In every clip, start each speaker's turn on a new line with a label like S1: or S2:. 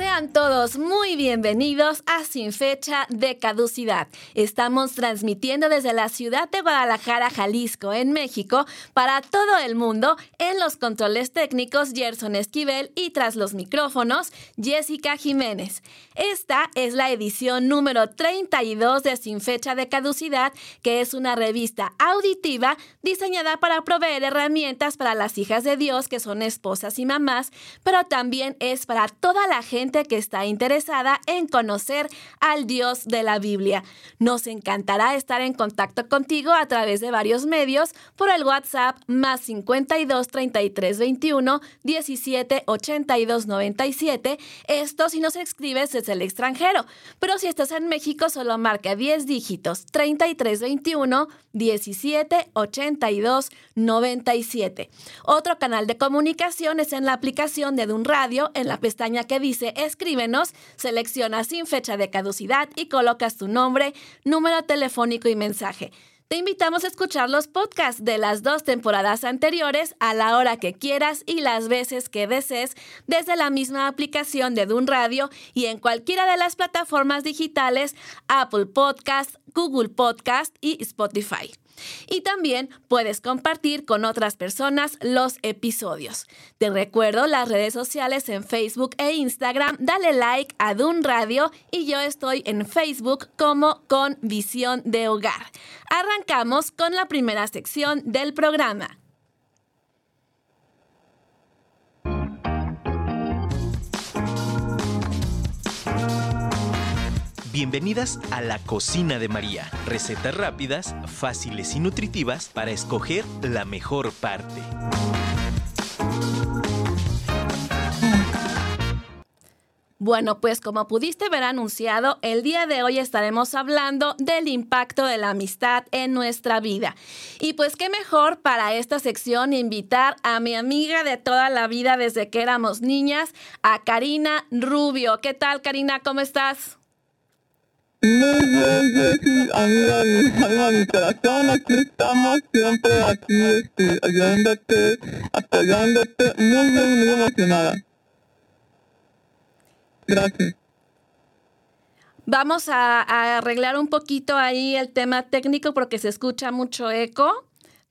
S1: Sean todos muy bienvenidos a Sin Fecha de Caducidad. Estamos transmitiendo desde la ciudad de Guadalajara, Jalisco, en México, para todo el mundo, en los controles técnicos Gerson Esquivel y tras los micrófonos Jessica Jiménez. Esta es la edición número 32 de Sin Fecha de Caducidad, que es una revista auditiva diseñada para proveer herramientas para las hijas de Dios que son esposas y mamás, pero también es para toda la gente que está interesada en conocer al Dios de la Biblia. Nos encantará estar en contacto contigo a través de varios medios por el WhatsApp más 52 33 21 17 82 97. Esto si nos escribes desde el extranjero. Pero si estás en México, solo marca 10 dígitos 33 21 17 82 97. Otro canal de comunicación es en la aplicación de Dun Radio en la pestaña que dice escríbenos, seleccionas sin fecha de caducidad y colocas tu nombre, número telefónico y mensaje. Te invitamos a escuchar los podcasts de las dos temporadas anteriores a la hora que quieras y las veces que desees desde la misma aplicación de Dun Radio y en cualquiera de las plataformas digitales Apple Podcast, Google Podcast y Spotify. Y también puedes compartir con otras personas los episodios. Te recuerdo las redes sociales en Facebook e Instagram. Dale like a Dun Radio y yo estoy en Facebook como con Visión de Hogar. Arrancamos con la primera sección del programa.
S2: Bienvenidas a la cocina de María. Recetas rápidas, fáciles y nutritivas para escoger la mejor parte.
S1: Bueno, pues como pudiste ver anunciado, el día de hoy estaremos hablando del impacto de la amistad en nuestra vida. Y pues qué mejor para esta sección invitar a mi amiga de toda la vida desde que éramos niñas, a Karina Rubio. ¿Qué tal, Karina? ¿Cómo estás?
S3: Jessy, amiga mi alma, mi corazón, aquí estamos, siempre aquí, este, ayudándote, apoyándote, muy, muy, muy emocionada. Gracias.
S1: Vamos a, a arreglar un poquito ahí el tema técnico porque se escucha mucho eco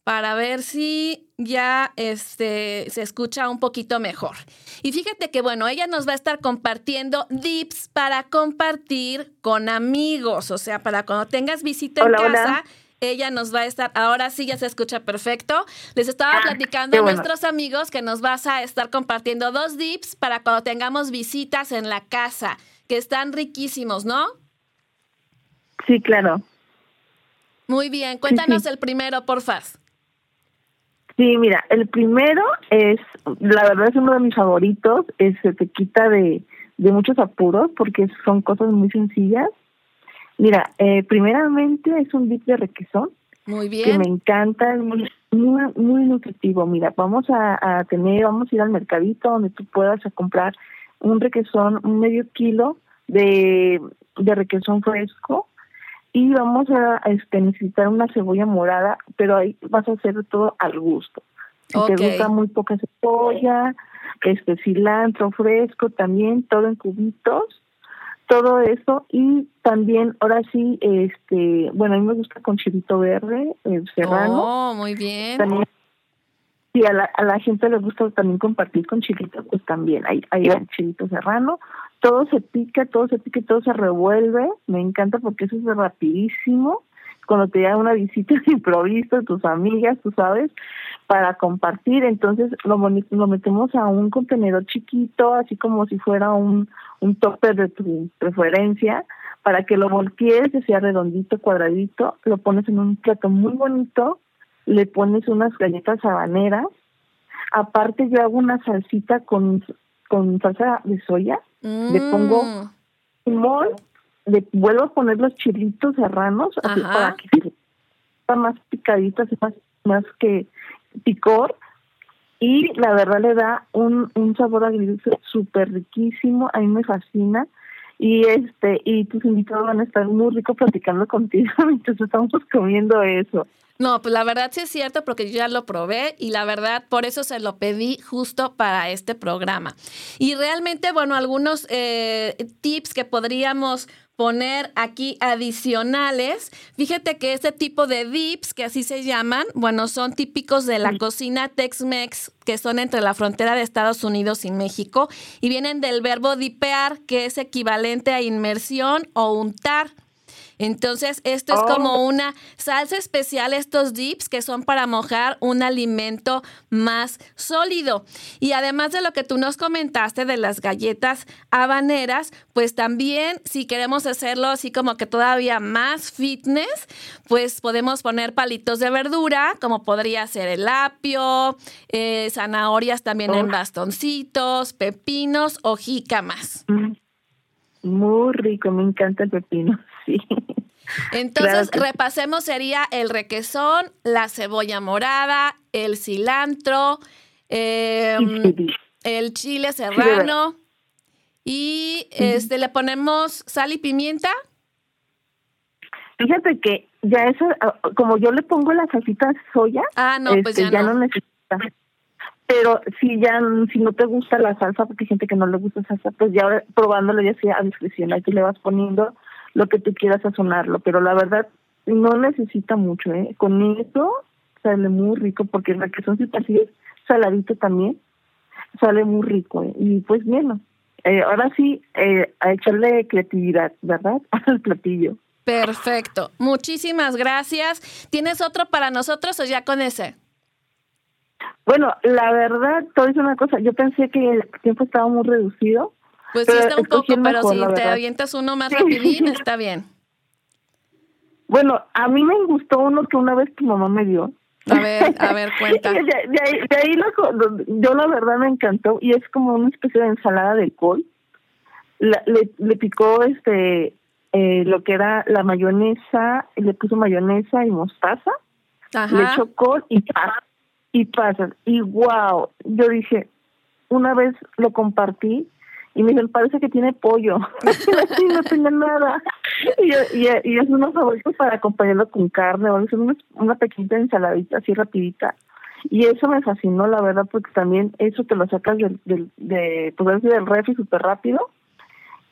S1: para ver si ya este, se escucha un poquito mejor. Y fíjate que, bueno, ella nos va a estar compartiendo dips para compartir con amigos, o sea, para cuando tengas visita en casa. Ella nos va a estar, ahora sí ya se escucha perfecto. Les estaba ah, platicando a nuestros amigos que nos vas a estar compartiendo dos dips para cuando tengamos visitas en la casa, que están riquísimos, ¿no?
S3: Sí, claro.
S1: Muy bien, cuéntanos el primero, porfa.
S3: Sí, mira, el primero es, la verdad es uno de mis favoritos, es, se te quita de, de muchos apuros porque son cosas muy sencillas. Mira, eh, primeramente es un dip de requesón.
S1: Muy bien.
S3: Que me encanta, es muy, muy, nutritivo. Mira, vamos a, a, tener, vamos a ir al mercadito donde tú puedas a comprar un requesón, un medio kilo de, de requesón fresco y vamos a este, necesitar una cebolla morada, pero ahí vas a hacer todo al gusto. Si te gusta muy poca cebolla, este cilantro fresco también, todo en cubitos, todo eso y también ahora sí, este, bueno, a mí me gusta con chilito verde, el serrano.
S1: Oh, muy bien.
S3: También, si a la, a la gente le gusta también compartir con chilito, pues también hay, hay el chilito serrano todo se pica, todo se pica, todo se revuelve. Me encanta porque eso es rapidísimo. Cuando te da una visita de tus amigas, tú sabes, para compartir. Entonces lo, lo metemos a un contenedor chiquito, así como si fuera un, un topper de tu preferencia, para que lo voltees, sea redondito, cuadradito, lo pones en un plato muy bonito, le pones unas galletas habaneras, aparte yo hago una salsita con, con salsa de soya, le pongo mm. limón, le vuelvo a poner los chilitos serranos para que sea más picaditas, más, más que picor, y la verdad le da un, un sabor agridulce súper riquísimo, a mí me fascina y este y tus invitados van a estar muy ricos platicando contigo mientras estamos comiendo eso.
S1: No, pues la verdad sí es cierto porque yo ya lo probé y la verdad por eso se lo pedí justo para este programa. Y realmente, bueno, algunos eh, tips que podríamos poner aquí adicionales. Fíjate que este tipo de dips, que así se llaman, bueno, son típicos de la cocina Tex-Mex, que son entre la frontera de Estados Unidos y México, y vienen del verbo dipear, que es equivalente a inmersión o untar. Entonces, esto es como oh. una salsa especial, estos dips que son para mojar un alimento más sólido. Y además de lo que tú nos comentaste de las galletas habaneras, pues también si queremos hacerlo así como que todavía más fitness, pues podemos poner palitos de verdura, como podría ser el apio, eh, zanahorias también en oh. bastoncitos, pepinos o jícamas. Mm.
S3: Muy rico, me encanta el pepino, sí.
S1: Entonces, repasemos, sería el requesón, la cebolla morada, el cilantro, em, el chile serrano y este le ponemos sal y pimienta.
S3: Fíjate que ya eso, ah, como yo le pongo la salsita soya,
S1: ah, no, pues
S3: este, ya, no. necesita. Pero si ya, si no te gusta la salsa, porque hay gente que no le gusta salsa, pues ya probándolo ya sea a discreción, aquí le vas poniendo lo que tú quieras sazonarlo, pero la verdad no necesita mucho, ¿eh? Con eso sale muy rico, porque el requesón si así es saladito también, sale muy rico, ¿eh? y pues bien, eh, ahora sí, eh, a echarle creatividad, ¿verdad? Al platillo.
S1: Perfecto, muchísimas gracias. ¿Tienes otro para nosotros o ya con ese?
S3: Bueno, la verdad, todo es una cosa, yo pensé que el tiempo estaba muy reducido.
S1: Pues sí está un poco, pero si te avientas uno más rapidín, está bien.
S3: Bueno, a mí me gustó uno que una vez tu mamá me dio.
S1: A ver, a ver, cuenta.
S3: de, ahí, yo la verdad me encantó y es como una especie de ensalada de col. le, le picó este eh, lo que era la mayonesa, le puso mayonesa y mostaza, le echó col y y pasas. Y wow, yo dije, una vez lo compartí y me dijeron, parece que tiene pollo. y no tiene nada. Y, y, es unos favoritos para acompañarlo con carne o una, una pequeñita ensaladita así rapidita. Y eso me fascinó, la verdad, porque también eso te lo sacas del, del, de, pues, del refri súper rápido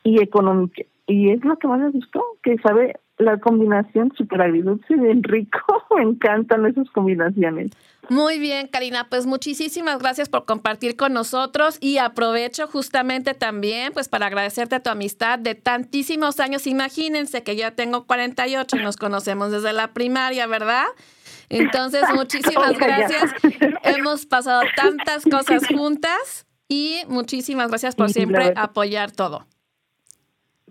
S3: y económico. Y es lo que más me gustó, que sabe la combinación y bien rico. Me encantan esas combinaciones.
S1: Muy bien, Karina, pues muchísimas gracias por compartir con nosotros y aprovecho justamente también pues para agradecerte tu amistad de tantísimos años. Imagínense que ya tengo 48 y nos conocemos desde la primaria, ¿verdad? Entonces, muchísimas gracias. Hemos pasado tantas cosas juntas y muchísimas gracias por siempre apoyar todo.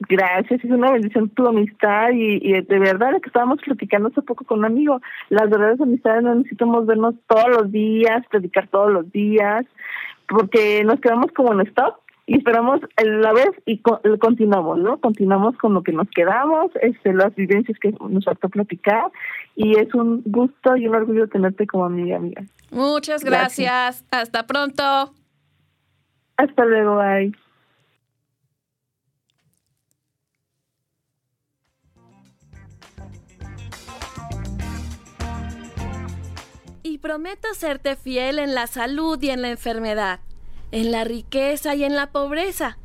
S3: Gracias, es una bendición tu amistad y, y de verdad que estábamos platicando hace poco con un amigo, las verdaderas amistades no necesitamos vernos todos los días, predicar todos los días, porque nos quedamos como en stop y esperamos la vez y continuamos, ¿no? Continuamos con lo que nos quedamos, este, las vivencias que nos faltó platicar y es un gusto y un orgullo tenerte como amiga, amiga.
S1: Muchas gracias. Hasta pronto.
S3: Hasta luego, bye.
S1: Prometo serte fiel en la salud y en la enfermedad, en la riqueza y en la pobreza,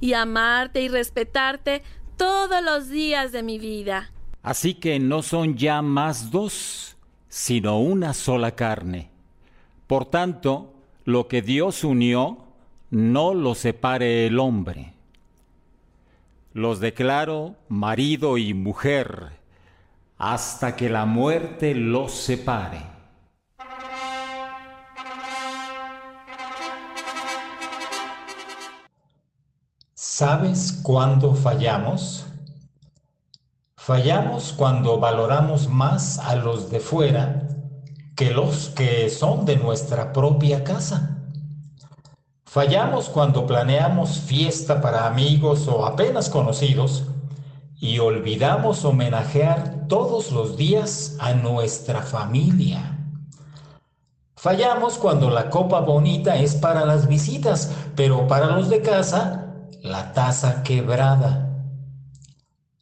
S1: y amarte y respetarte todos los días de mi vida.
S4: Así que no son ya más dos, sino una sola carne. Por tanto, lo que Dios unió, no lo separe el hombre. Los declaro marido y mujer hasta que la muerte los separe.
S5: ¿Sabes cuándo fallamos?
S4: Fallamos cuando valoramos más a los de fuera que los que son de nuestra propia casa. Fallamos cuando planeamos fiesta para amigos o apenas conocidos y olvidamos homenajear todos los días a nuestra familia. Fallamos cuando la copa bonita es para las visitas, pero para los de casa, la taza quebrada.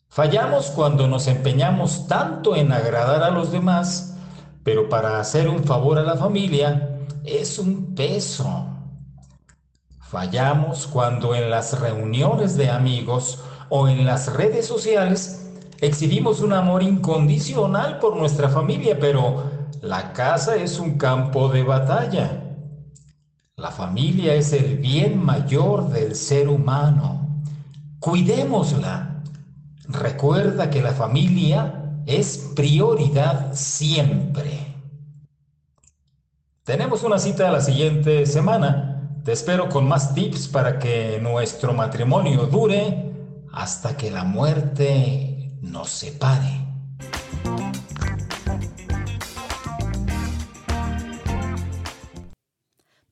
S4: Fallamos cuando nos empeñamos tanto en agradar a los demás, pero para hacer un favor a la familia es un peso. Fallamos cuando en las reuniones de amigos o en las redes sociales exhibimos un amor incondicional por nuestra familia, pero la casa es un campo de batalla. La familia es el bien mayor del ser humano. Cuidémosla Recuerda que la familia es prioridad siempre. Tenemos una cita la siguiente semana. Te espero con más tips para que nuestro matrimonio dure hasta que la muerte nos separe.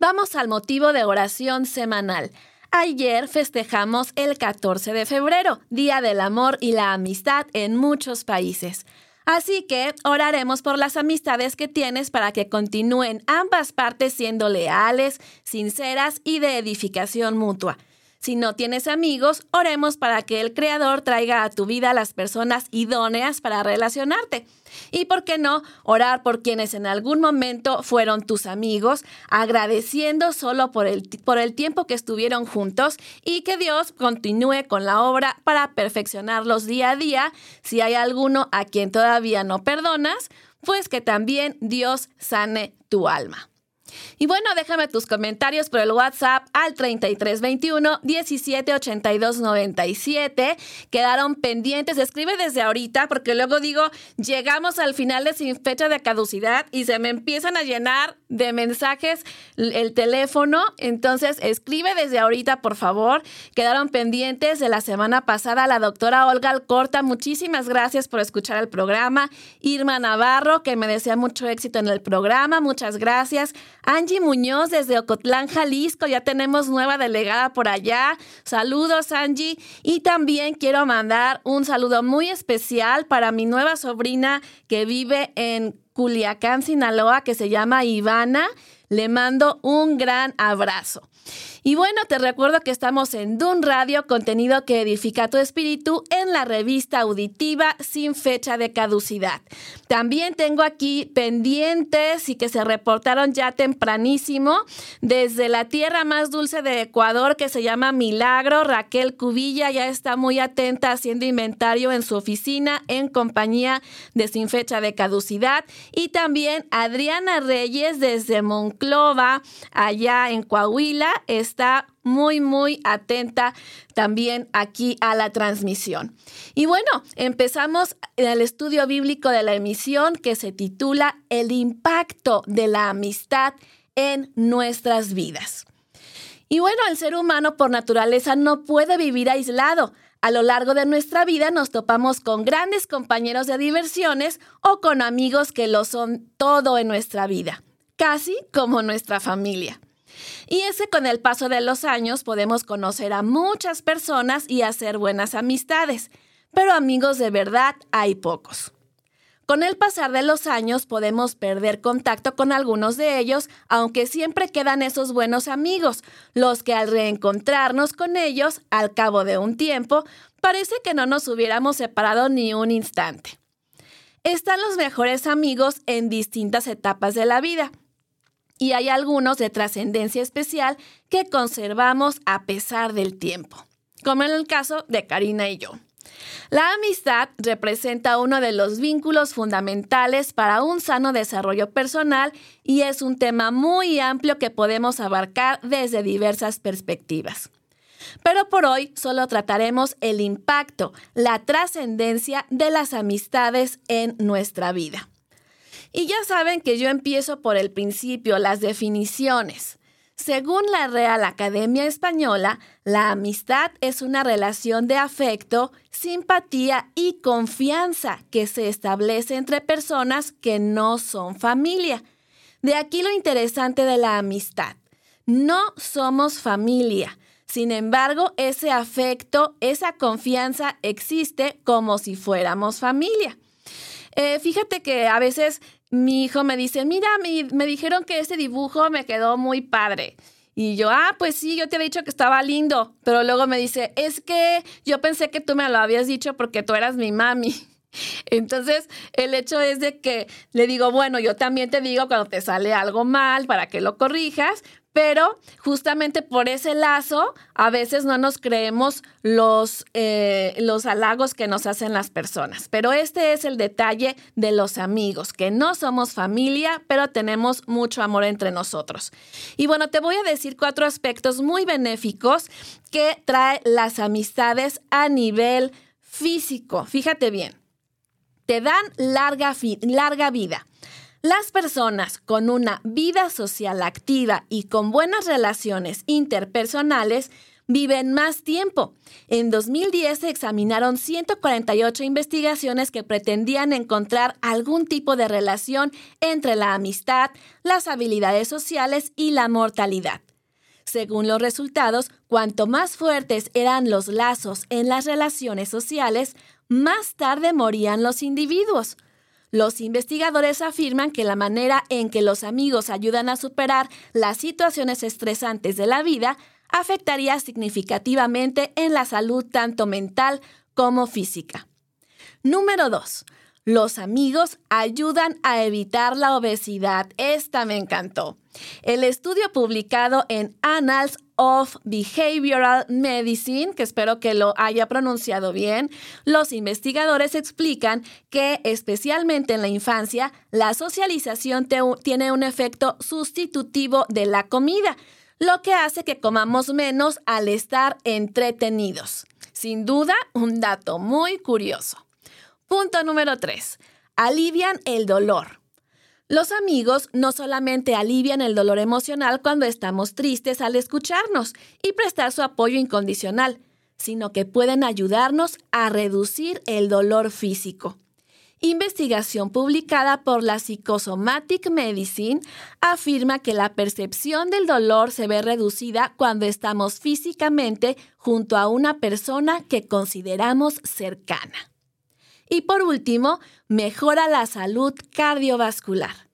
S1: Vamos al motivo de oración semanal. Ayer festejamos el 14 de febrero, Día del Amor y la Amistad en muchos países. Así que oraremos por las amistades que tienes para que continúen ambas partes siendo leales, sinceras y de edificación mutua. Si no tienes amigos, oremos para que el Creador traiga a tu vida las personas idóneas para relacionarte. Y por qué no, orar por quienes en algún momento fueron tus amigos, agradeciendo solo por el, por el tiempo que estuvieron juntos y que Dios continúe con la obra para perfeccionarlos día a día. Si hay alguno a quien todavía no perdonas, pues que también Dios sane tu alma. Y bueno, déjame tus comentarios por el WhatsApp al 3321 178297. Quedaron pendientes. Escribe desde ahorita porque luego digo, llegamos al final de sin fecha de caducidad y se me empiezan a llenar de mensajes el teléfono. Entonces, escribe desde ahorita, por favor. Quedaron pendientes de la semana pasada la doctora Olga Alcorta. Muchísimas gracias por escuchar el programa. Irma Navarro, que me desea mucho éxito en el programa. Muchas gracias. Angie Muñoz desde Ocotlán, Jalisco. Ya tenemos nueva delegada por allá. Saludos, Angie. Y también quiero mandar un saludo muy especial para mi nueva sobrina que vive en Culiacán, Sinaloa, que se llama Ivana. Le mando un gran abrazo. Y bueno, te recuerdo que estamos en Dun Radio, contenido que edifica tu espíritu en la revista auditiva sin fecha de caducidad. También tengo aquí pendientes y que se reportaron ya tempranísimo desde la tierra más dulce de Ecuador que se llama Milagro. Raquel Cubilla ya está muy atenta haciendo inventario en su oficina en compañía de sin fecha de caducidad. Y también Adriana Reyes desde Monclova, allá en Coahuila está muy, muy atenta también aquí a la transmisión. Y bueno, empezamos el estudio bíblico de la emisión que se titula El impacto de la amistad en nuestras vidas. Y bueno, el ser humano por naturaleza no puede vivir aislado. A lo largo de nuestra vida nos topamos con grandes compañeros de diversiones o con amigos que lo son todo en nuestra vida, casi como nuestra familia. Y ese con el paso de los años podemos conocer a muchas personas y hacer buenas amistades, pero amigos de verdad hay pocos. Con el pasar de los años podemos perder contacto con algunos de ellos, aunque siempre quedan esos buenos amigos, los que al reencontrarnos con ellos, al cabo de un tiempo, parece que no nos hubiéramos separado ni un instante. Están los mejores amigos en distintas etapas de la vida y hay algunos de trascendencia especial que conservamos a pesar del tiempo, como en el caso de Karina y yo. La amistad representa uno de los vínculos fundamentales para un sano desarrollo personal y es un tema muy amplio que podemos abarcar desde diversas perspectivas. Pero por hoy solo trataremos el impacto, la trascendencia de las amistades en nuestra vida. Y ya saben que yo empiezo por el principio, las definiciones. Según la Real Academia Española, la amistad es una relación de afecto, simpatía y confianza que se establece entre personas que no son familia. De aquí lo interesante de la amistad. No somos familia. Sin embargo, ese afecto, esa confianza existe como si fuéramos familia. Eh, fíjate que a veces mi hijo me dice, mira, me, dijeron que ese dibujo me quedó muy padre. Y yo, ah, pues sí, yo te había dicho que estaba lindo. Pero luego me dice, es que yo pensé que tú me lo habías dicho porque tú eras mi mami. Entonces, el hecho es de que le digo, bueno, yo también te digo cuando te sale algo mal para que lo corrijas, pero justamente por ese lazo, a veces no nos creemos los, eh, los halagos que nos hacen las personas. Pero este es el detalle de los amigos, que no somos familia, pero tenemos mucho amor entre nosotros. Y bueno, te voy a decir cuatro aspectos muy benéficos que trae las amistades a nivel físico. Fíjate bien, te dan larga, larga vida las personas con una vida social activa y con buenas relaciones interpersonales viven más tiempo. En 2010 se examinaron 148 investigaciones que pretendían encontrar algún tipo de relación entre la amistad, las habilidades sociales y la mortalidad. Según los resultados, cuanto más fuertes eran los lazos en las relaciones sociales, más tarde morían los individuos. Los investigadores afirman que la manera en que los amigos ayudan a superar las situaciones estresantes de la vida afectaría significativamente en la salud tanto mental como física. Número 2. Los amigos ayudan a evitar la obesidad. Esta me encantó. El estudio publicado en Annals of Behavioral Medicine, que espero que lo haya pronunciado bien, los investigadores explican que especialmente en la infancia, la socialización tiene un efecto sustitutivo de la comida, lo que hace que comamos menos al estar entretenidos. Sin duda, un dato muy curioso. Punto número 3. Alivian el dolor. Los amigos no solamente alivian el dolor emocional cuando estamos tristes al escucharnos y prestar su apoyo incondicional, sino que pueden ayudarnos a reducir el dolor físico. Investigación publicada por la Psychosomatic Medicine afirma que la percepción del dolor se ve reducida cuando estamos físicamente junto a una persona que consideramos cercana. Y por último, mejora la salud cardiovascular.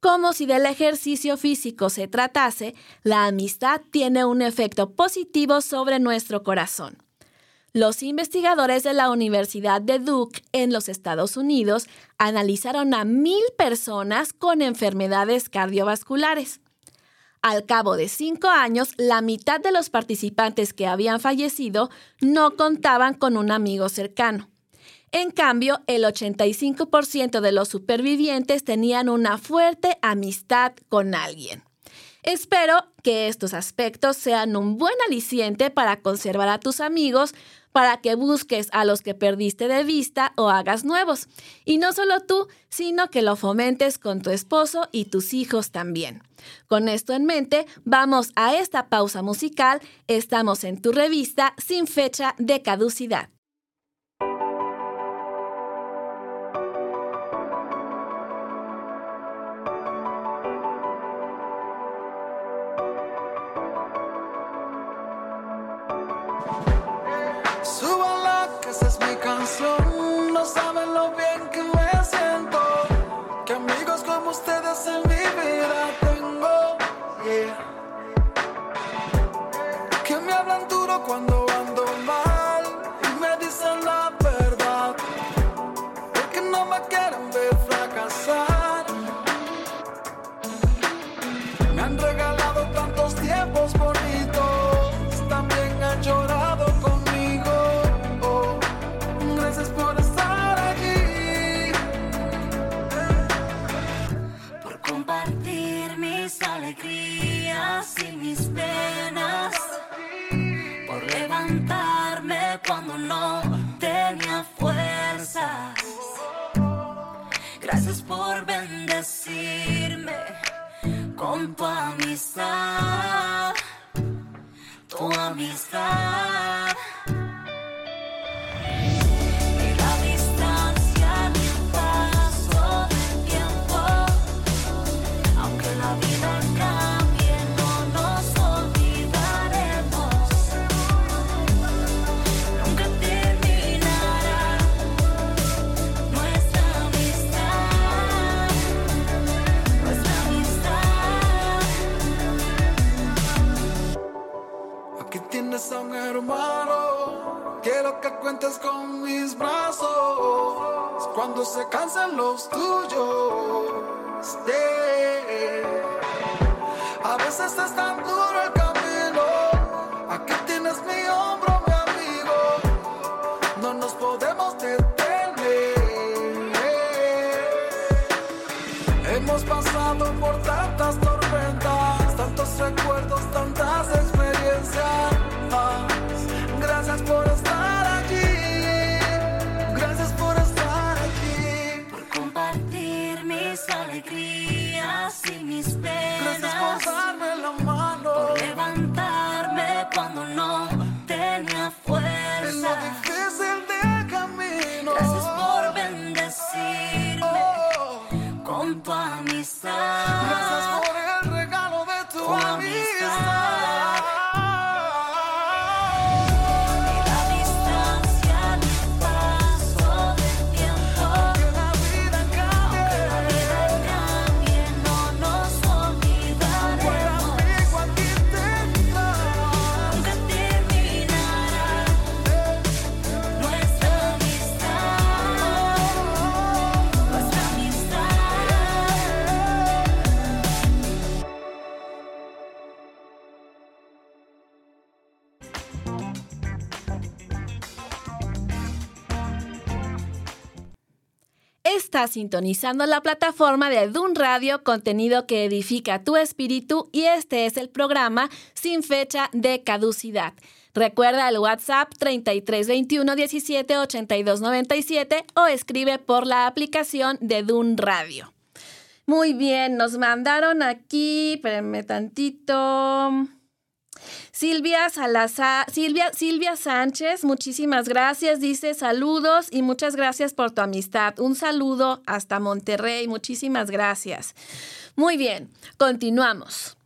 S1: Como si del ejercicio físico se tratase, la amistad tiene un efecto positivo sobre nuestro corazón. Los investigadores de la Universidad de Duke en los Estados Unidos analizaron a mil personas con enfermedades cardiovasculares. Al cabo de cinco años, la mitad de los participantes que habían fallecido no contaban con un amigo cercano. En cambio, el 85% de los supervivientes tenían una fuerte amistad con alguien. Espero que estos aspectos sean un buen aliciente para conservar a tus amigos, para que busques a los que perdiste de vista o hagas nuevos. Y no solo tú, sino que lo fomentes con tu esposo y tus hijos también. Con esto en mente, vamos a esta pausa musical. Estamos en tu revista sin fecha de caducidad.
S5: puedes en mi vida tengo. Yeah. Tu amistad, tu amistad.
S6: Cuentas con mis brazos cuando se cansan los tuyos. A veces es tan duro el camino.
S1: Sintonizando la plataforma de Dun Radio, contenido que edifica tu espíritu y este es el programa sin fecha de caducidad. Recuerda el WhatsApp 3321 17 82 97 o escribe por la aplicación de Dun Radio. Muy bien, nos mandaron aquí, espérenme tantito. Silvia Salazar, Silvia, Silvia Sánchez, muchísimas gracias. Dice saludos y muchas gracias por tu amistad. Un saludo hasta Monterrey. Muchísimas gracias. Muy bien, continuamos.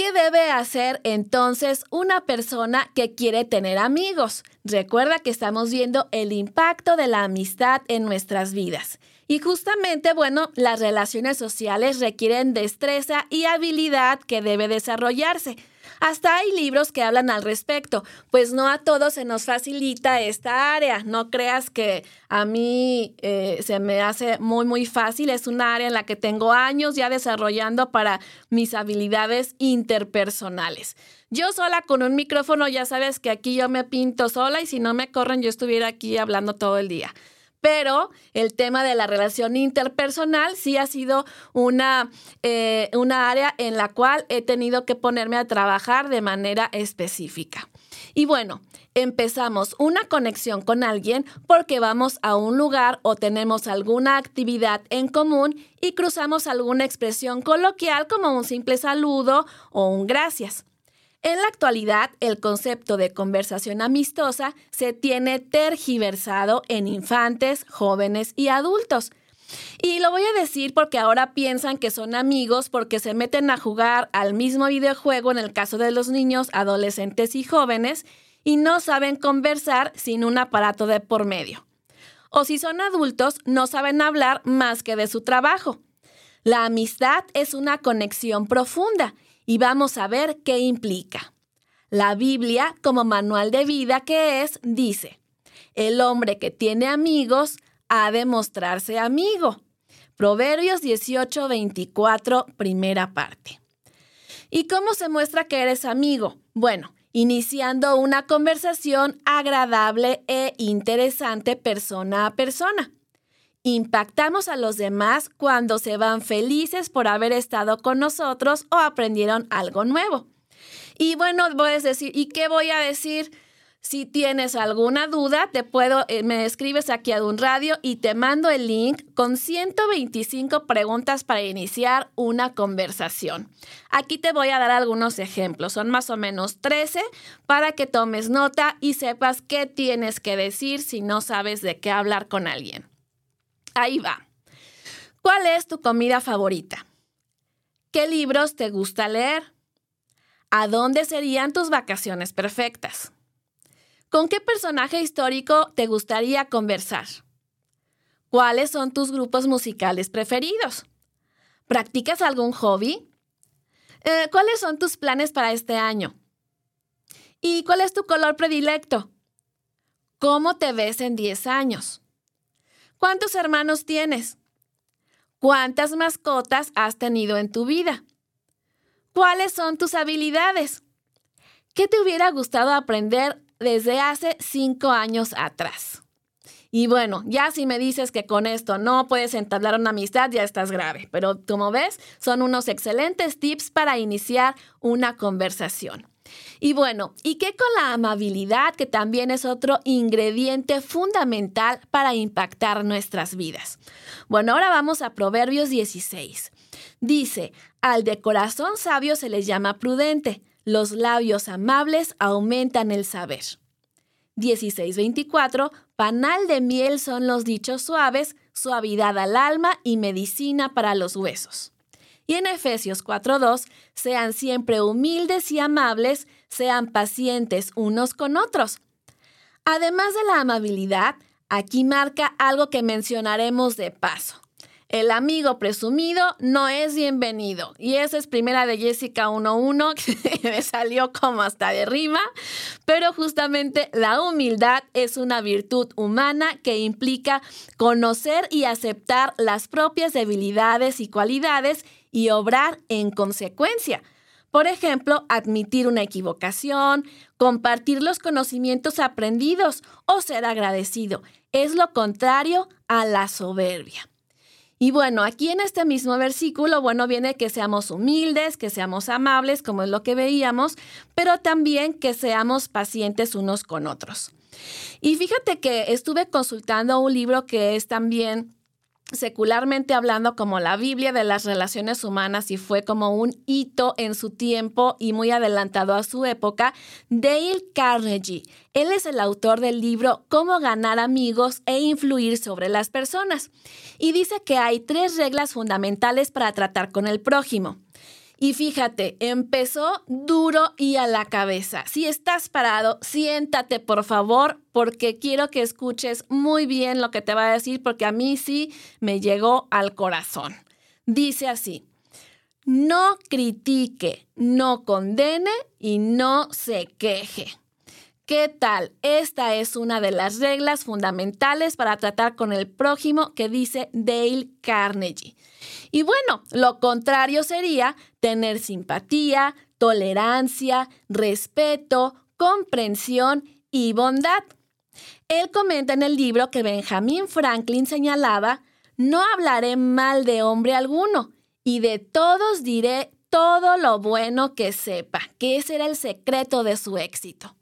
S1: ¿Qué debe hacer entonces una persona que quiere tener amigos? Recuerda que estamos viendo el impacto de la amistad en nuestras vidas. Y justamente, bueno, las relaciones sociales requieren destreza y habilidad que debe desarrollarse. Hasta hay libros que hablan al respecto, pues no a todos se nos facilita esta área. No creas que a mí eh, se me hace muy, muy fácil. Es una área en la que tengo años ya desarrollando para mis habilidades interpersonales. Yo sola con un micrófono, ya sabes que aquí yo me pinto sola y si no me corren yo estuviera aquí hablando todo el día pero el tema de la relación interpersonal sí ha sido una, eh, una área en la cual he tenido que ponerme a trabajar de manera específica. Y bueno, empezamos una conexión con alguien porque vamos a un lugar o tenemos alguna actividad en común y cruzamos alguna expresión coloquial como un simple saludo o un gracias. En la actualidad, el concepto de conversación amistosa se tiene tergiversado en infantes, jóvenes y adultos. Y lo voy a decir porque ahora piensan que son amigos porque se meten a jugar al mismo videojuego en el caso de los niños, adolescentes y jóvenes y no saben conversar sin un aparato de por medio. O si son adultos, no saben hablar más que de su trabajo. La amistad es una conexión profunda y vamos a ver qué implica. La Biblia, como manual de vida que es, dice, el hombre que tiene amigos ha de mostrarse amigo. Proverbios 18, 24, primera parte. ¿Y cómo se muestra que eres amigo? Bueno, iniciando una conversación agradable e interesante persona a persona. Impactamos a los demás cuando se van felices por haber estado con nosotros o aprendieron algo nuevo. Y bueno, a decir, ¿y qué voy a decir? Si tienes alguna duda, te puedo, eh, me escribes aquí a un radio y te mando el link con 125 preguntas para iniciar una conversación. Aquí te voy a dar algunos ejemplos, son más o menos 13 para que tomes nota y sepas qué tienes que decir si no sabes de qué hablar con alguien. Ahí va. ¿Cuál es tu comida favorita? ¿Qué libros te gusta leer? ¿A dónde serían tus vacaciones perfectas? ¿Con qué personaje histórico te gustaría conversar? ¿Cuáles son tus grupos musicales preferidos? ¿Practicas algún hobby? Eh, ¿Cuáles son tus planes para este año? ¿Y cuál es tu color predilecto? ¿Cómo te ves en 10 años? ¿Cuántos hermanos tienes? ¿Cuántas mascotas has tenido en tu vida? ¿Cuáles son tus habilidades? ¿Qué te hubiera gustado aprender desde hace cinco años atrás. Y bueno, ya si me dices que con esto no puedes entablar una amistad, ya estás grave. Pero como ves, son unos excelentes tips para iniciar una conversación. Y bueno, ¿y qué con la amabilidad, que también es otro ingrediente fundamental para impactar nuestras vidas? Bueno, ahora vamos a Proverbios 16. Dice, al de corazón sabio se les llama prudente los labios amables aumentan el saber. 16.24. Panal de miel son los dichos suaves, suavidad al alma y medicina para los huesos. Y en Efesios 4.2, sean siempre humildes y amables, sean pacientes unos con otros. Además de la amabilidad, aquí marca algo que mencionaremos de paso. El amigo presumido no es bienvenido. Y esa es primera de Jessica 1.1, que me salió como hasta de rima. Pero justamente la humildad es una virtud humana que implica conocer y aceptar las propias debilidades y cualidades y obrar en consecuencia. Por ejemplo, admitir una equivocación, compartir los conocimientos aprendidos o ser agradecido. Es lo contrario a la soberbia. Y bueno, aquí en este mismo versículo, bueno, viene que seamos humildes, que seamos amables, como es lo que veíamos, pero también que seamos pacientes unos con otros. Y fíjate que estuve consultando un libro que es también secularmente hablando como la Biblia de las relaciones humanas y fue como un hito en su tiempo y muy adelantado a su época, Dale Carnegie. Él es el autor del libro Cómo ganar amigos e influir sobre las personas. Y dice que hay tres reglas fundamentales para tratar con el prójimo. Y fíjate, empezó duro y a la cabeza. Si estás parado, siéntate por favor, porque quiero que escuches muy bien lo que te va a decir, porque a mí sí me llegó al corazón. Dice así, no critique, no condene y no se queje. ¿Qué tal? Esta es una de las reglas fundamentales para tratar con el prójimo que dice Dale Carnegie. Y bueno, lo contrario sería tener simpatía, tolerancia, respeto, comprensión y bondad. Él comenta en el libro que Benjamin Franklin señalaba, no hablaré mal de hombre alguno, y de todos diré todo lo bueno que sepa, que ese era el secreto de su éxito.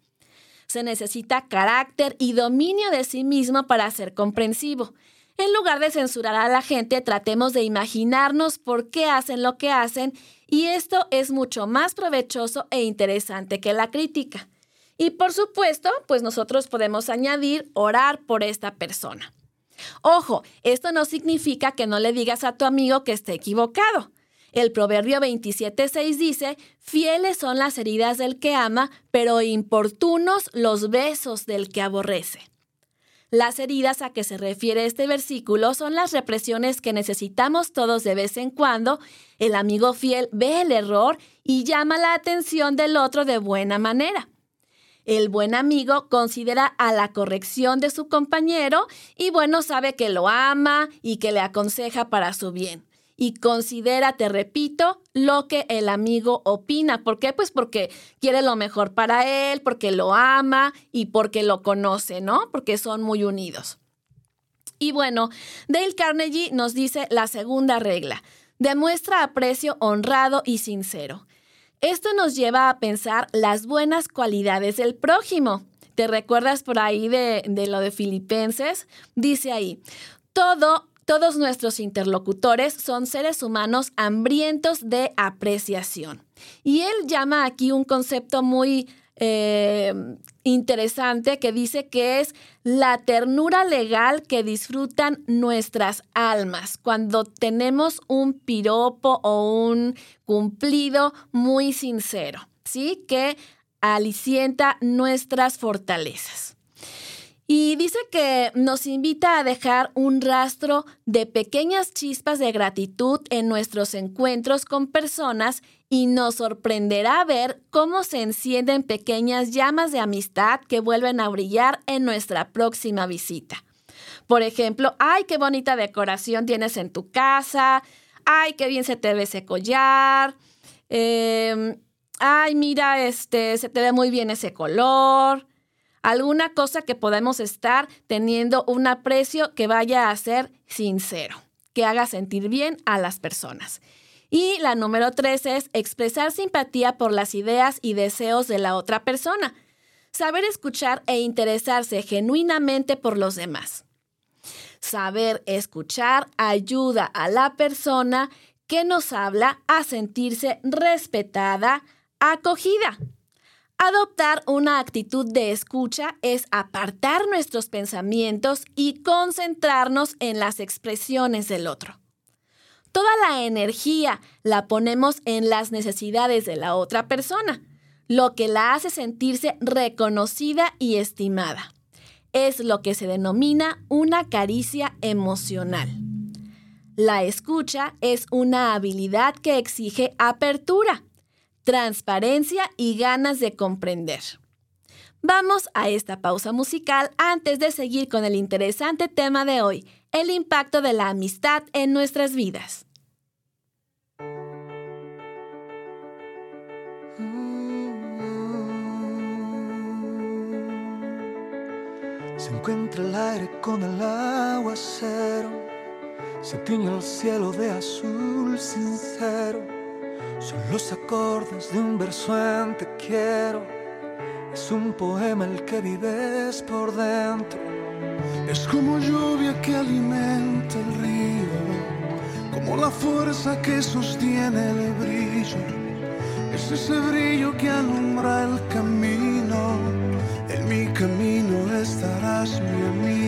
S1: Se necesita carácter y dominio de sí mismo para ser comprensivo. En lugar de censurar a la gente, tratemos de imaginarnos por qué hacen lo que hacen y esto es mucho más provechoso e interesante que la crítica. Y por supuesto, pues nosotros podemos añadir orar por esta persona. Ojo, esto no significa que no le digas a tu amigo que esté equivocado. El proverbio 27.6 dice, fieles son las heridas del que ama, pero importunos los besos del que aborrece. Las heridas a que se refiere este versículo son las represiones que necesitamos todos de vez en cuando. El amigo fiel ve el error y llama la atención del otro de buena manera. El buen amigo considera a la corrección de su compañero y bueno, sabe que lo ama y que le aconseja para su bien y considera, te repito, lo que el amigo opina. ¿Por qué? Pues porque quiere lo mejor para él, porque lo ama y porque lo conoce, ¿no? Porque son muy unidos. Y bueno, Dale Carnegie nos dice la segunda regla. Demuestra aprecio honrado y sincero. Esto nos lleva a pensar las buenas cualidades del prójimo. ¿Te recuerdas por ahí de, de lo de Filipenses? Dice ahí, todo, todos nuestros interlocutores son seres humanos hambrientos de apreciación. Y él llama aquí un concepto muy eh, interesante que dice que es la ternura legal que disfrutan nuestras almas cuando tenemos un piropo o un cumplido muy sincero, ¿sí? Que alicienta nuestras fortalezas. Y dice que nos invita a dejar un rastro de pequeñas chispas de gratitud en nuestros encuentros con personas y nos sorprenderá ver cómo se encienden pequeñas llamas de amistad que vuelven a brillar en nuestra próxima visita. Por ejemplo, ay, qué bonita decoración tienes en tu casa, ay, qué bien se te ve ese collar, em, ay, mira, este, se te ve muy bien ese color. Alguna cosa que podemos estar teniendo un aprecio que vaya a ser sincero, que haga sentir bien a las personas. Y la número tres es expresar simpatía por las ideas y deseos de la otra persona. Saber escuchar e interesarse genuinamente por los demás. Saber escuchar ayuda a la persona que nos habla a sentirse respetada, acogida. Adoptar una actitud de escucha es apartar nuestros pensamientos y concentrarnos en las expresiones del otro. Toda la energía la ponemos en las necesidades de la otra persona, lo que la hace sentirse reconocida y estimada. Es lo que se denomina una caricia emocional. La escucha es una habilidad que exige apertura, transparencia y ganas de comprender. Vamos a esta pausa musical antes de seguir con el interesante tema de hoy, el impacto de la amistad en nuestras vidas.
S6: Se encuentra el aire con el aguacero, se tiñe el cielo de azul sincero. Son los acordes de un verso en te quiero. Es un poema el que vives por dentro. Es como lluvia que alimenta el río, como la fuerza que sostiene el brillo. Es ese brillo que alumbra el camino. En mi camino estarás mi amigo.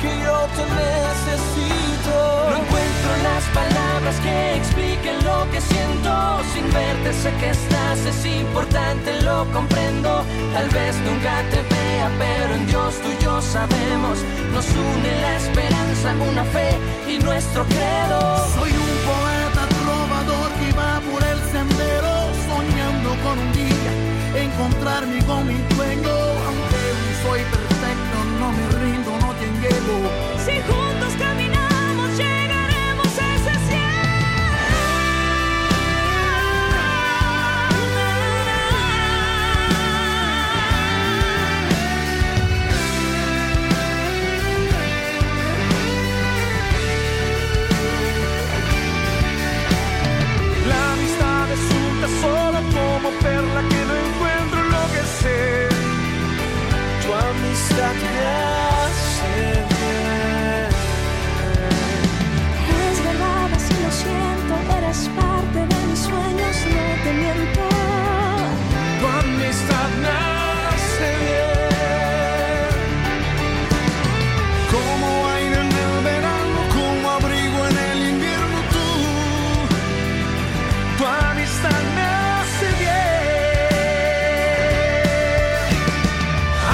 S5: Que yo
S6: te necesito.
S7: No encuentro las palabras que expliquen lo que siento. Sin verte sé que estás, es importante, lo comprendo. Tal vez nunca te vea, pero en Dios tú y yo sabemos. Nos une la esperanza, una fe y nuestro credo.
S6: Soy un poeta trovador que va por el sendero, soñando con un día encontrarme con mi dueño. Aunque no soy perfecto, no me rindo, no
S5: de mis sueños no te
S6: tu amistad nace bien. Como aire en el verano como abrigo en el invierno tu amistad nace bien.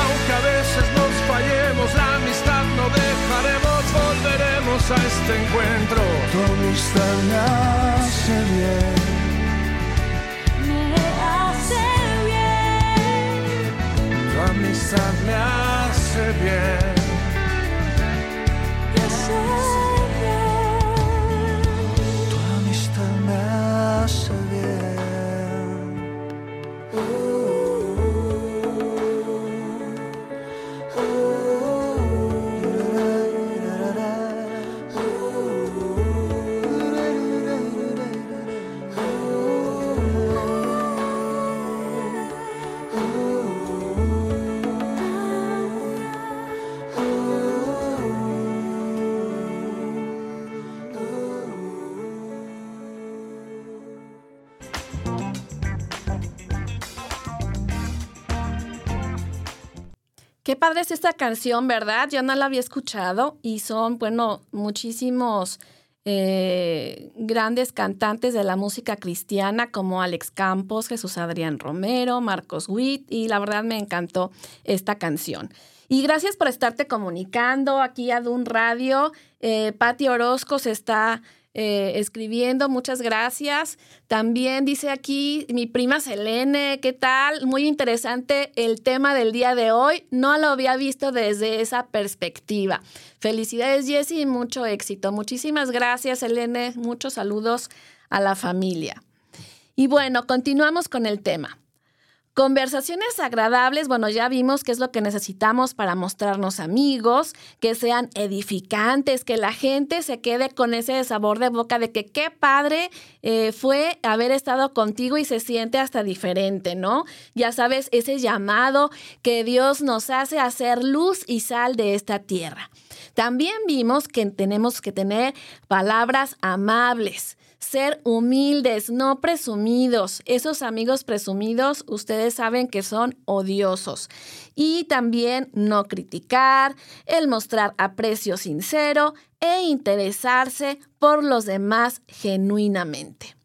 S5: Aunque a veces
S6: nos fallemos la amistad no dejaremos volveremos
S5: a este encuentro.
S6: Tu amistad nace Tu amistad me
S1: Qué padre es esta canción, ¿verdad? Yo no la había escuchado y son, bueno, muchísimos eh, grandes cantantes de la música cristiana como Alex Campos, Jesús Adrián Romero, Marcos Witt y la verdad me encantó esta canción. Y gracias por estarte comunicando aquí a Dun Radio. Eh, Patti Orozco se está eh, escribiendo, muchas gracias. También dice aquí mi prima Selene, ¿qué tal? Muy interesante el tema del día de hoy. No lo había visto desde esa perspectiva. Felicidades, Jessy, y mucho éxito. Muchísimas gracias, Selene. Muchos saludos a la familia. Y bueno, continuamos con el tema. Conversaciones agradables, bueno, ya vimos qué es lo que necesitamos para mostrarnos amigos, que sean edificantes, que la gente se quede con ese sabor de boca de que qué padre eh, fue haber estado contigo y se siente hasta diferente, ¿no? Ya sabes, ese llamado que Dios nos hace a hacer luz y sal de esta tierra. También vimos que tenemos que tener palabras amables ser humildes, no presumidos. Esos amigos presumidos, ustedes saben que son odiosos. Y también no criticar, el mostrar aprecio sincero e interesarse por los demás genuinamente.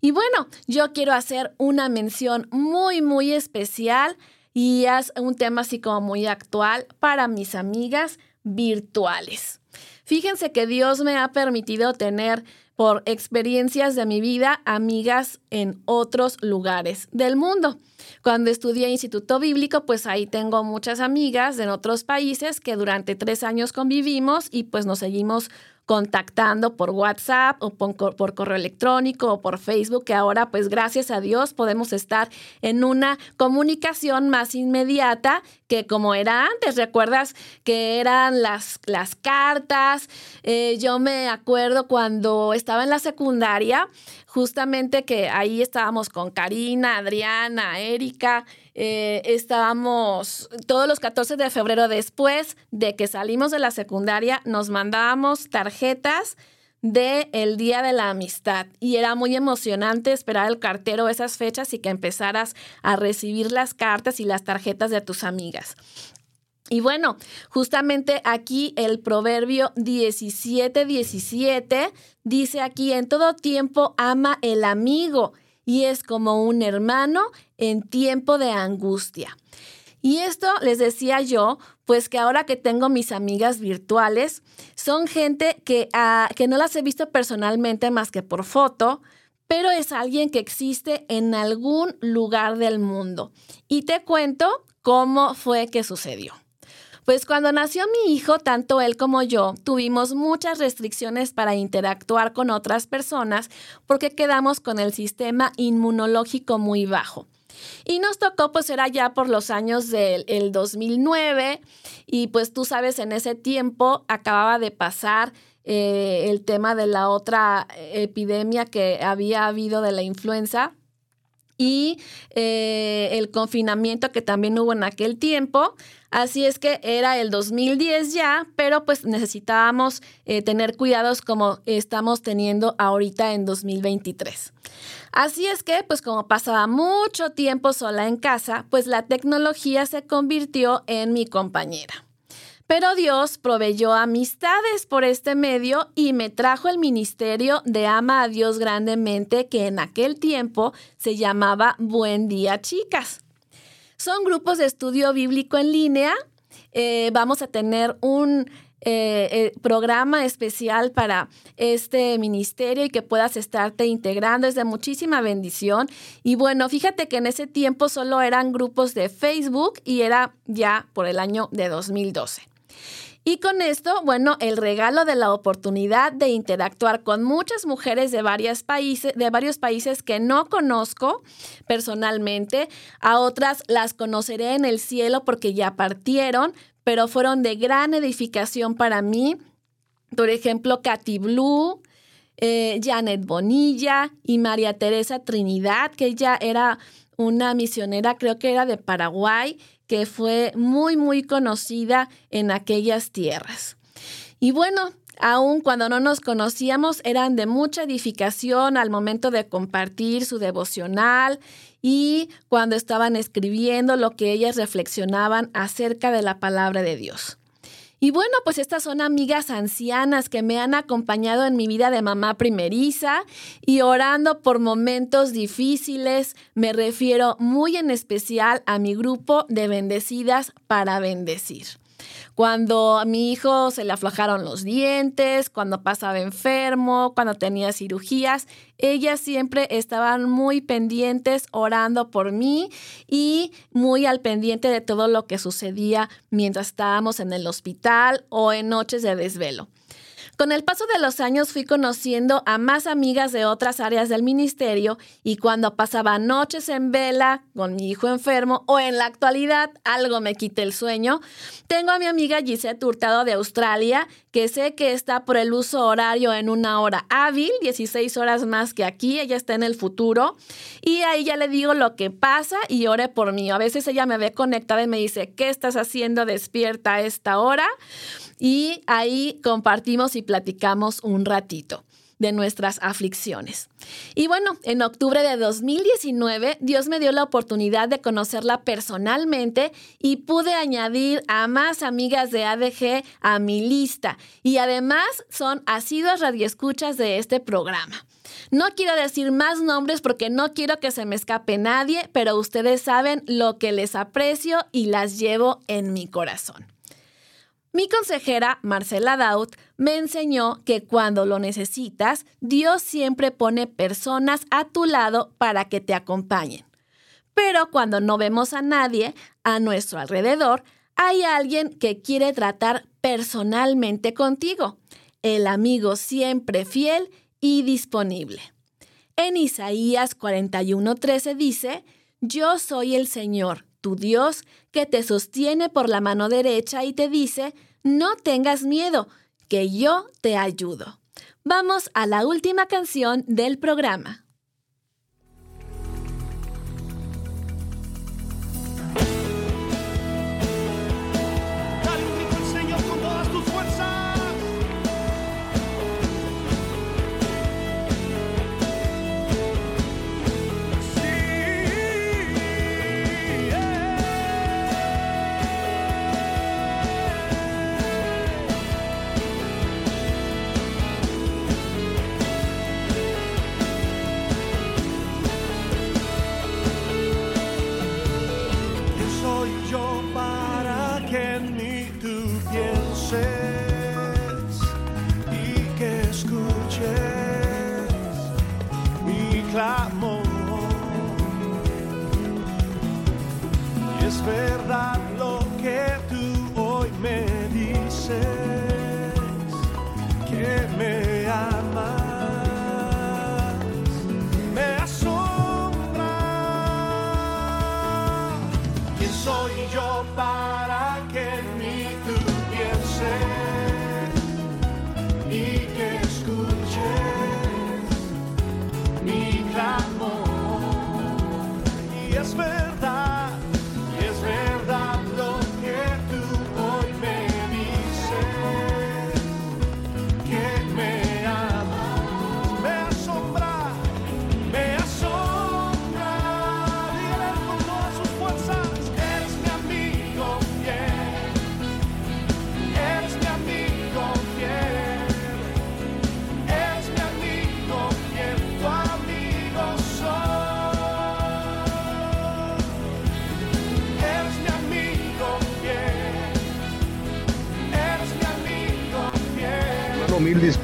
S1: Y bueno, yo quiero hacer una mención muy, muy especial y es un tema así como muy actual para mis amigas virtuales. Fíjense que Dios me ha permitido tener por experiencias de mi vida, amigas en otros lugares del mundo. Cuando estudié Instituto Bíblico, pues ahí tengo muchas amigas en otros países que durante tres años convivimos y pues nos seguimos contactando por WhatsApp o por, correo electrónico o por Facebook, que ahora pues gracias a Dios podemos estar en una comunicación más inmediata que como era antes. ¿Recuerdas que eran las, las cartas? Eh, yo me acuerdo cuando estaba en la secundaria, justamente que ahí estábamos con Karina, Adriana, Erika. Eh, estábamos todos los 14 de febrero después de que salimos de la secundaria, nos mandábamos tarjetas de el Día de la Amistad y era muy emocionante esperar el cartero esas fechas y que empezaras a recibir las cartas y las tarjetas de tus amigas. Y bueno, justamente aquí el proverbio 17, 17 dice aquí, en todo tiempo ama el amigo y es como un hermano en tiempo de angustia. Y esto les decía yo, pues que ahora que tengo mis amigas virtuales, son gente que, ah, que no las he visto personalmente más que por foto, pero es alguien que existe en algún lugar del mundo. Y te cuento cómo fue que sucedió. Pues cuando nació mi hijo, tanto él como yo tuvimos muchas restricciones para interactuar con otras personas porque quedamos con el sistema inmunológico muy bajo. Y nos tocó, pues era ya por los años del 2009 y pues tú sabes, en ese tiempo acababa de pasar eh, el tema de la otra epidemia que había habido de la influenza y eh, el confinamiento que también hubo en aquel tiempo. Así es que era el 2010 ya, pero pues necesitábamos eh, tener cuidados como estamos teniendo ahorita en 2023. Así es que, pues como pasaba mucho tiempo sola en casa, pues la tecnología se convirtió en mi compañera. Pero Dios proveyó amistades por este medio y me trajo el ministerio de Ama a Dios grandemente, que en aquel tiempo se llamaba Buen Día Chicas. Son grupos de estudio bíblico en línea. Eh, vamos a tener un eh, eh, programa especial para este ministerio y que puedas estarte integrando. Es de muchísima bendición. Y bueno, fíjate que en ese tiempo solo eran grupos de Facebook y era ya por el año de 2012. Y con esto, bueno, el regalo de la oportunidad de interactuar con muchas mujeres de, varios países, de varios países que no conozco personalmente, a otras las conoceré en el cielo porque ya partieron, pero fueron de gran edificación para mí. Por ejemplo, Katy Blue, eh, Janet Bonilla y María Teresa Trinidad, que ella era una misionera, creo que era de Paraguay, que fue muy, muy conocida en aquellas tierras. Y bueno, aun cuando no nos conocíamos, eran de mucha edificación al momento de compartir su devocional y cuando estaban escribiendo lo que ellas reflexionaban acerca de la palabra de Dios. Y bueno, pues estas son amigas ancianas que me han acompañado en mi vida de mamá primeriza y orando por momentos difíciles. Me refiero muy en especial a mi grupo de bendecidas para bendecir cuando a mi hijo se le aflojaron los dientes, cuando pasaba enfermo, cuando tenía cirugías, ellas siempre estaban muy pendientes orando por mí y muy al pendiente de todo lo que sucedía mientras estábamos en el hospital o en noches de desvelo. Con el paso de los años fui conociendo a más amigas de otras áreas del ministerio y cuando pasaba noches en vela con mi hijo enfermo o en la actualidad algo me quite el sueño, tengo a mi amiga Gisette Hurtado de Australia que sé que está por el uso horario en una hora hábil, 16 horas más que aquí, ella está en el futuro y ahí ya le digo lo que pasa y ore por mí. A veces ella me ve conectada y me dice, ¿qué estás haciendo despierta a esta hora? y ahí compartimos y platicamos un ratito de nuestras aflicciones. Y bueno, en octubre de 2019, Dios me dio la oportunidad de conocerla personalmente y pude añadir a más amigas de ADG a mi lista. Y además son asiduas radioescuchas de este programa. No quiero decir más nombres porque no quiero que se me escape nadie, pero ustedes saben lo que les aprecio y las llevo en mi corazón. Mi consejera, Marcela Daut, me enseñó que cuando lo necesitas, Dios siempre pone personas a tu lado para que te acompañen. Pero cuando no vemos a nadie a nuestro alrededor, hay alguien que quiere tratar personalmente contigo, el amigo siempre fiel y disponible. En Isaías 41:13 dice, Yo soy el Señor, tu Dios, que te sostiene por la mano derecha y te dice, no tengas miedo, que yo te ayudo. Vamos a la última canción del programa.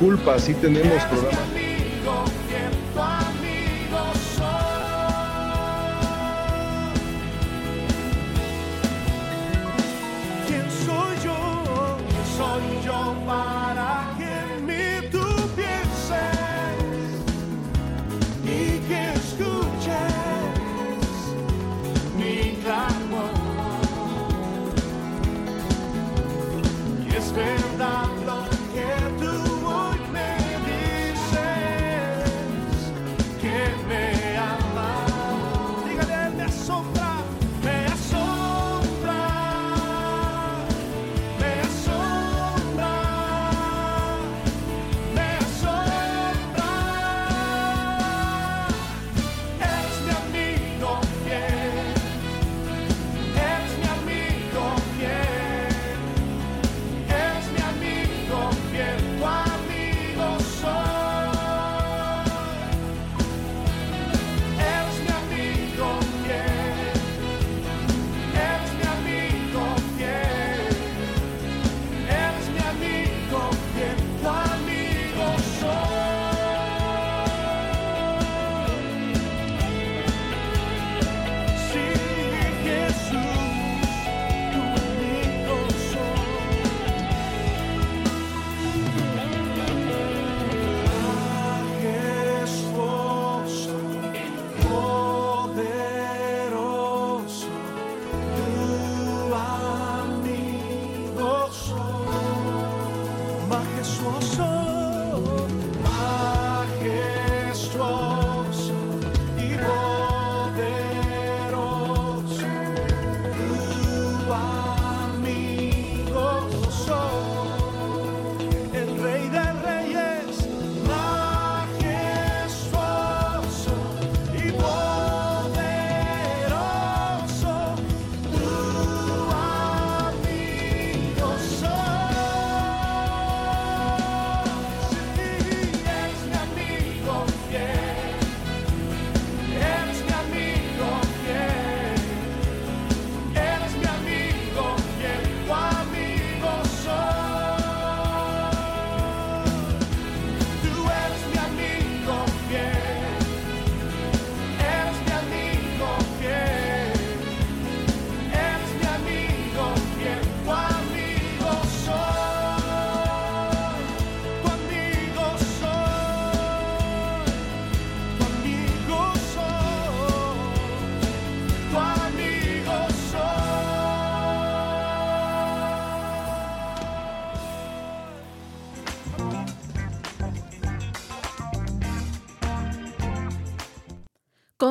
S8: Disculpas, sí tenemos programa.
S9: Amigo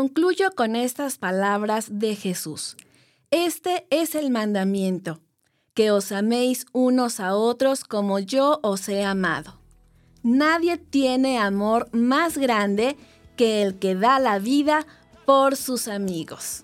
S1: Concluyo con estas palabras de Jesús. Este es el mandamiento, que os améis unos a otros como yo os he amado. Nadie tiene amor más grande que el que da la vida por sus amigos.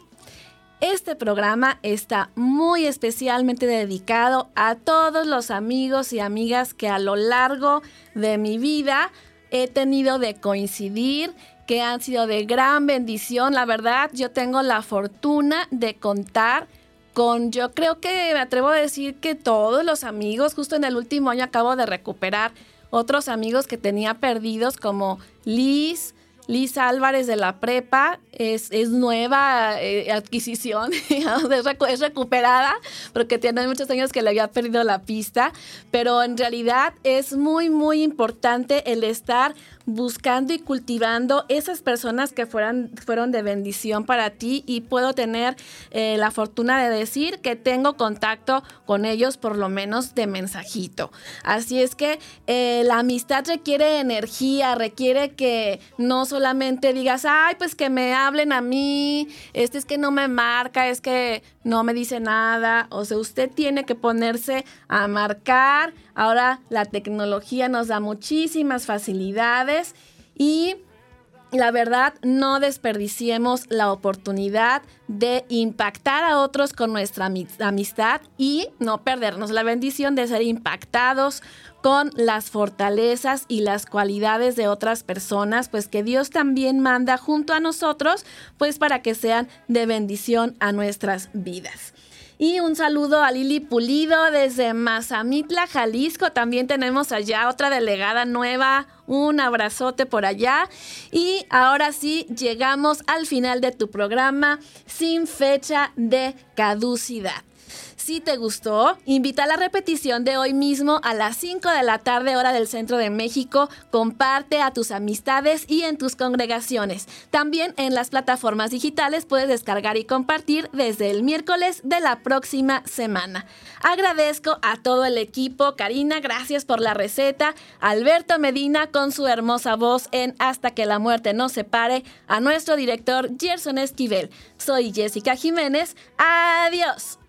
S1: Este programa está muy especialmente dedicado a todos los amigos y amigas que a lo largo de mi vida he tenido de coincidir, que han sido de gran bendición. La verdad, yo tengo la fortuna de contar con, yo creo que me atrevo a decir que todos los amigos, justo en el último año acabo de recuperar otros amigos que tenía perdidos como Liz, Liz Álvarez de la prepa es, es nueva eh, adquisición, es recuperada, porque tiene muchos años que le había perdido la pista, pero en realidad es muy, muy importante el estar buscando y cultivando esas personas que fueran, fueron de bendición para ti y puedo tener eh, la fortuna de decir que tengo contacto con ellos por lo menos de mensajito. Así es que eh, la amistad requiere energía, requiere que no solamente digas, ay, pues que me hablen a mí, este es que no me marca, es que no me dice nada. O sea, usted tiene que ponerse a marcar. Ahora la tecnología nos da muchísimas facilidades y la verdad, no desperdiciemos la oportunidad de impactar a otros con nuestra ami- amistad y no perdernos la bendición de ser impactados con las fortalezas y las cualidades de otras personas, pues que Dios también manda junto a nosotros, pues para que sean de bendición a nuestras vidas. Y un saludo a Lili Pulido desde Mazamitla, Jalisco. También tenemos allá otra delegada nueva. Un abrazote por allá. Y ahora sí, llegamos al final de tu programa sin fecha de caducidad. Si te gustó, invita a la repetición de hoy mismo a las 5 de la tarde hora del centro de México. Comparte a tus amistades y en tus congregaciones. También en las plataformas digitales puedes descargar y compartir desde el miércoles de la próxima semana. Agradezco a todo el equipo. Karina, gracias por la receta. Alberto Medina con su hermosa voz en Hasta que la muerte nos separe. A nuestro director Gerson Esquivel. Soy Jessica Jiménez. Adiós.